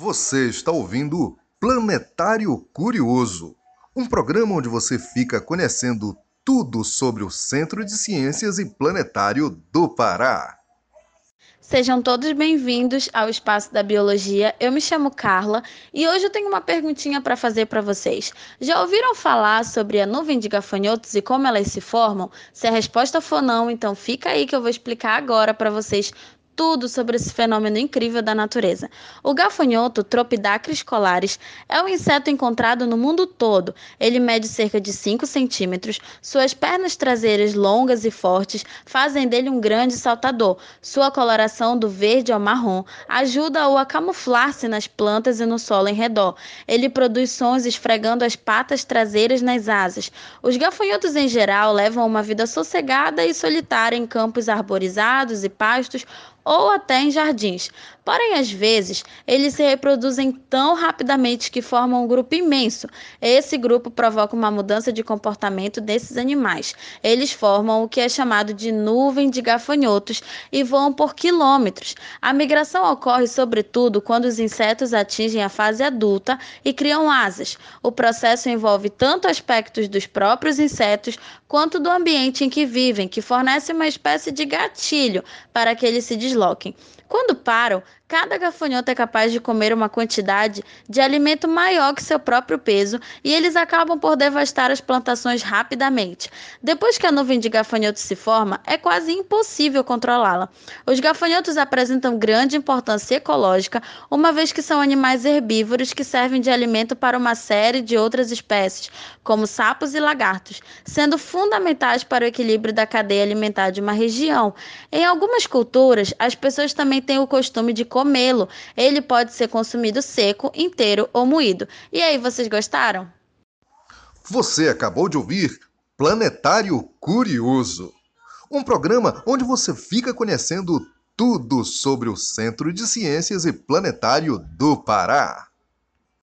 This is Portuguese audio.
Você está ouvindo Planetário Curioso, um programa onde você fica conhecendo tudo sobre o Centro de Ciências e Planetário do Pará. Sejam todos bem-vindos ao Espaço da Biologia. Eu me chamo Carla e hoje eu tenho uma perguntinha para fazer para vocês. Já ouviram falar sobre a nuvem de gafanhotos e como elas se formam? Se a resposta for não, então fica aí que eu vou explicar agora para vocês tudo sobre esse fenômeno incrível da natureza. O gafanhoto Tropidacris colaris é um inseto encontrado no mundo todo. Ele mede cerca de 5 centímetros. Suas pernas traseiras longas e fortes fazem dele um grande saltador. Sua coloração do verde ao marrom ajuda-o a camuflar-se nas plantas e no solo em redor. Ele produz sons esfregando as patas traseiras nas asas. Os gafanhotos em geral levam uma vida sossegada e solitária em campos arborizados e pastos ou até em jardins. Porém, às vezes, eles se reproduzem tão rapidamente que formam um grupo imenso. Esse grupo provoca uma mudança de comportamento desses animais. Eles formam o que é chamado de nuvem de gafanhotos e voam por quilômetros. A migração ocorre, sobretudo, quando os insetos atingem a fase adulta e criam asas. O processo envolve tanto aspectos dos próprios insetos quanto do ambiente em que vivem, que fornece uma espécie de gatilho para que eles se desloquem. Quando param, Cada gafanhoto é capaz de comer uma quantidade de alimento maior que seu próprio peso e eles acabam por devastar as plantações rapidamente. Depois que a nuvem de gafanhotos se forma, é quase impossível controlá-la. Os gafanhotos apresentam grande importância ecológica, uma vez que são animais herbívoros que servem de alimento para uma série de outras espécies, como sapos e lagartos, sendo fundamentais para o equilíbrio da cadeia alimentar de uma região. Em algumas culturas, as pessoas também têm o costume de comê-lo. Ele pode ser consumido seco, inteiro ou moído. E aí, vocês gostaram? Você acabou de ouvir Planetário Curioso um programa onde você fica conhecendo tudo sobre o Centro de Ciências e Planetário do Pará.